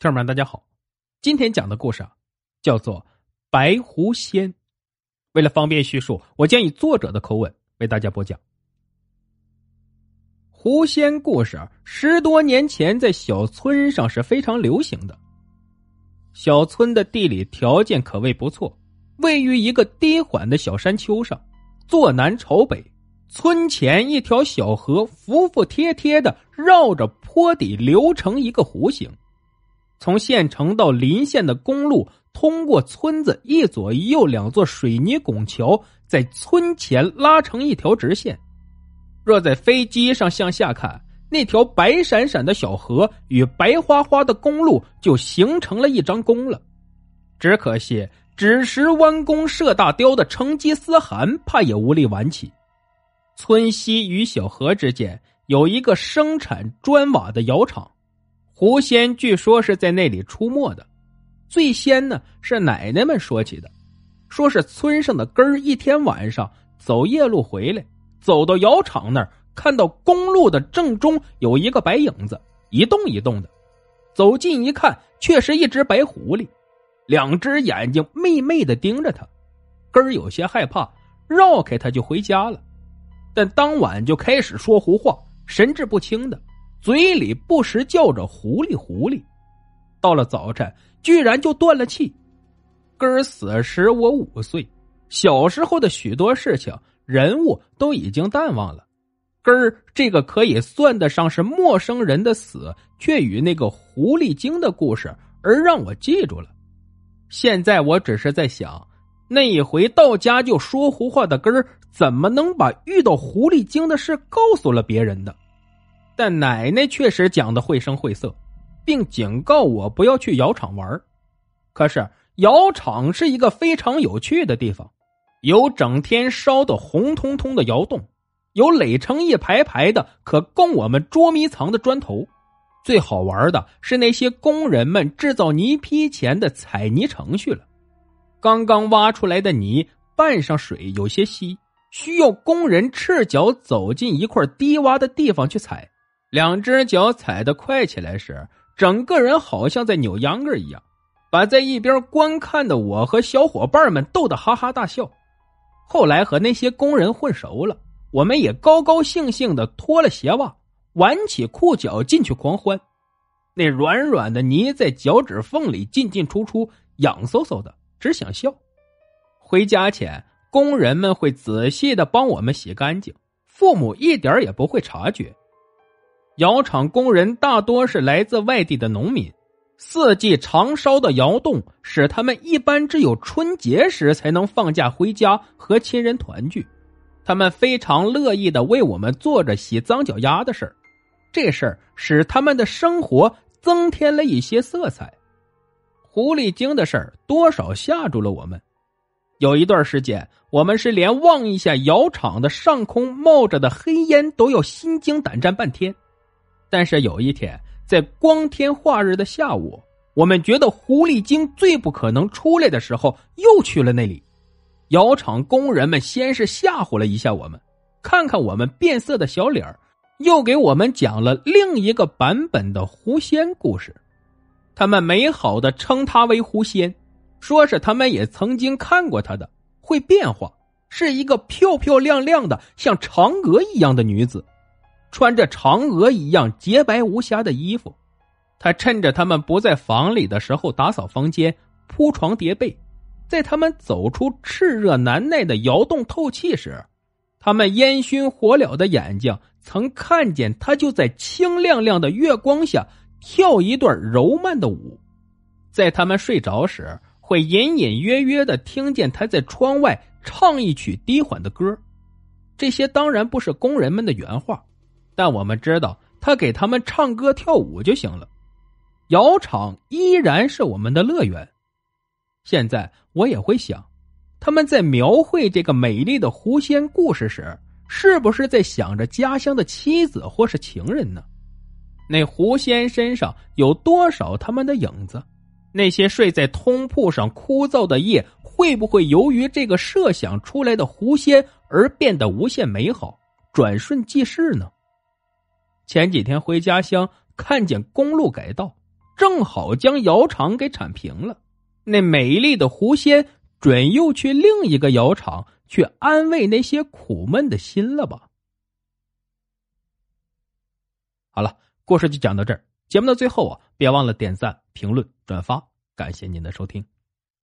听众们，大家好，今天讲的故事啊，叫做《白狐仙》。为了方便叙述，我将以作者的口吻为大家播讲。狐仙故事十多年前在小村上是非常流行的。小村的地理条件可谓不错，位于一个低缓的小山丘上，坐南朝北，村前一条小河服服帖帖的绕着坡底流成一个弧形。从县城到邻县的公路，通过村子一左一右两座水泥拱桥，在村前拉成一条直线。若在飞机上向下看，那条白闪闪的小河与白花花的公路就形成了一张弓了。只可惜，只识弯弓射大雕的成吉思汗怕也无力挽起。村西与小河之间有一个生产砖瓦的窑厂。狐仙据说是在那里出没的，最先呢是奶奶们说起的，说是村上的根儿一天晚上走夜路回来，走到窑厂那儿，看到公路的正中有一个白影子，一动一动的，走近一看，却是一只白狐狸，两只眼睛媚媚的盯着他，根儿有些害怕，绕开他就回家了，但当晚就开始说胡话，神志不清的。嘴里不时叫着“狐狸，狐狸”，到了早晨，居然就断了气。根儿死时我五岁，小时候的许多事情、人物都已经淡忘了。根儿这个可以算得上是陌生人的死，却与那个狐狸精的故事而让我记住了。现在我只是在想，那一回到家就说胡话的根儿，怎么能把遇到狐狸精的事告诉了别人的？但奶奶确实讲的绘声绘色，并警告我不要去窑厂玩。可是窑厂是一个非常有趣的地方，有整天烧的红彤彤的窑洞，有垒成一排排的可供我们捉迷藏的砖头。最好玩的是那些工人们制造泥坯前的采泥程序了。刚刚挖出来的泥拌上水有些稀，需要工人赤脚走进一块低洼的地方去采。两只脚踩得快起来时，整个人好像在扭秧歌一样，把在一边观看的我和小伙伴们逗得哈哈大笑。后来和那些工人混熟了，我们也高高兴兴的脱了鞋袜，挽起裤脚进去狂欢。那软软的泥在脚趾缝里进进出出，痒飕飕的，只想笑。回家前，工人们会仔细的帮我们洗干净，父母一点也不会察觉。窑厂工人大多是来自外地的农民，四季常烧的窑洞使他们一般只有春节时才能放假回家和亲人团聚。他们非常乐意的为我们做着洗脏脚丫的事儿，这事儿使他们的生活增添了一些色彩。狐狸精的事儿多少吓住了我们，有一段时间，我们是连望一下窑厂的上空冒着的黑烟都要心惊胆战半天。但是有一天，在光天化日的下午，我们觉得狐狸精最不可能出来的时候，又去了那里。窑厂工人们先是吓唬了一下我们，看看我们变色的小脸又给我们讲了另一个版本的狐仙故事。他们美好的称她为狐仙，说是他们也曾经看过她的，会变化，是一个漂漂亮亮的像嫦娥一样的女子。穿着嫦娥一样洁白无瑕的衣服，他趁着他们不在房里的时候打扫房间、铺床叠被，在他们走出炽热难耐的窑洞透气时，他们烟熏火燎的眼睛曾看见他就在清亮亮的月光下跳一段柔曼的舞，在他们睡着时，会隐隐约约的听见他在窗外唱一曲低缓的歌，这些当然不是工人们的原话。但我们知道，他给他们唱歌跳舞就行了。窑厂依然是我们的乐园。现在我也会想，他们在描绘这个美丽的狐仙故事时，是不是在想着家乡的妻子或是情人呢？那狐仙身上有多少他们的影子？那些睡在通铺上枯燥的夜，会不会由于这个设想出来的狐仙而变得无限美好，转瞬即逝呢？前几天回家乡，看见公路改道，正好将窑厂给铲平了。那美丽的狐仙准又去另一个窑厂去安慰那些苦闷的心了吧？好了，故事就讲到这儿。节目的最后啊，别忘了点赞、评论、转发，感谢您的收听。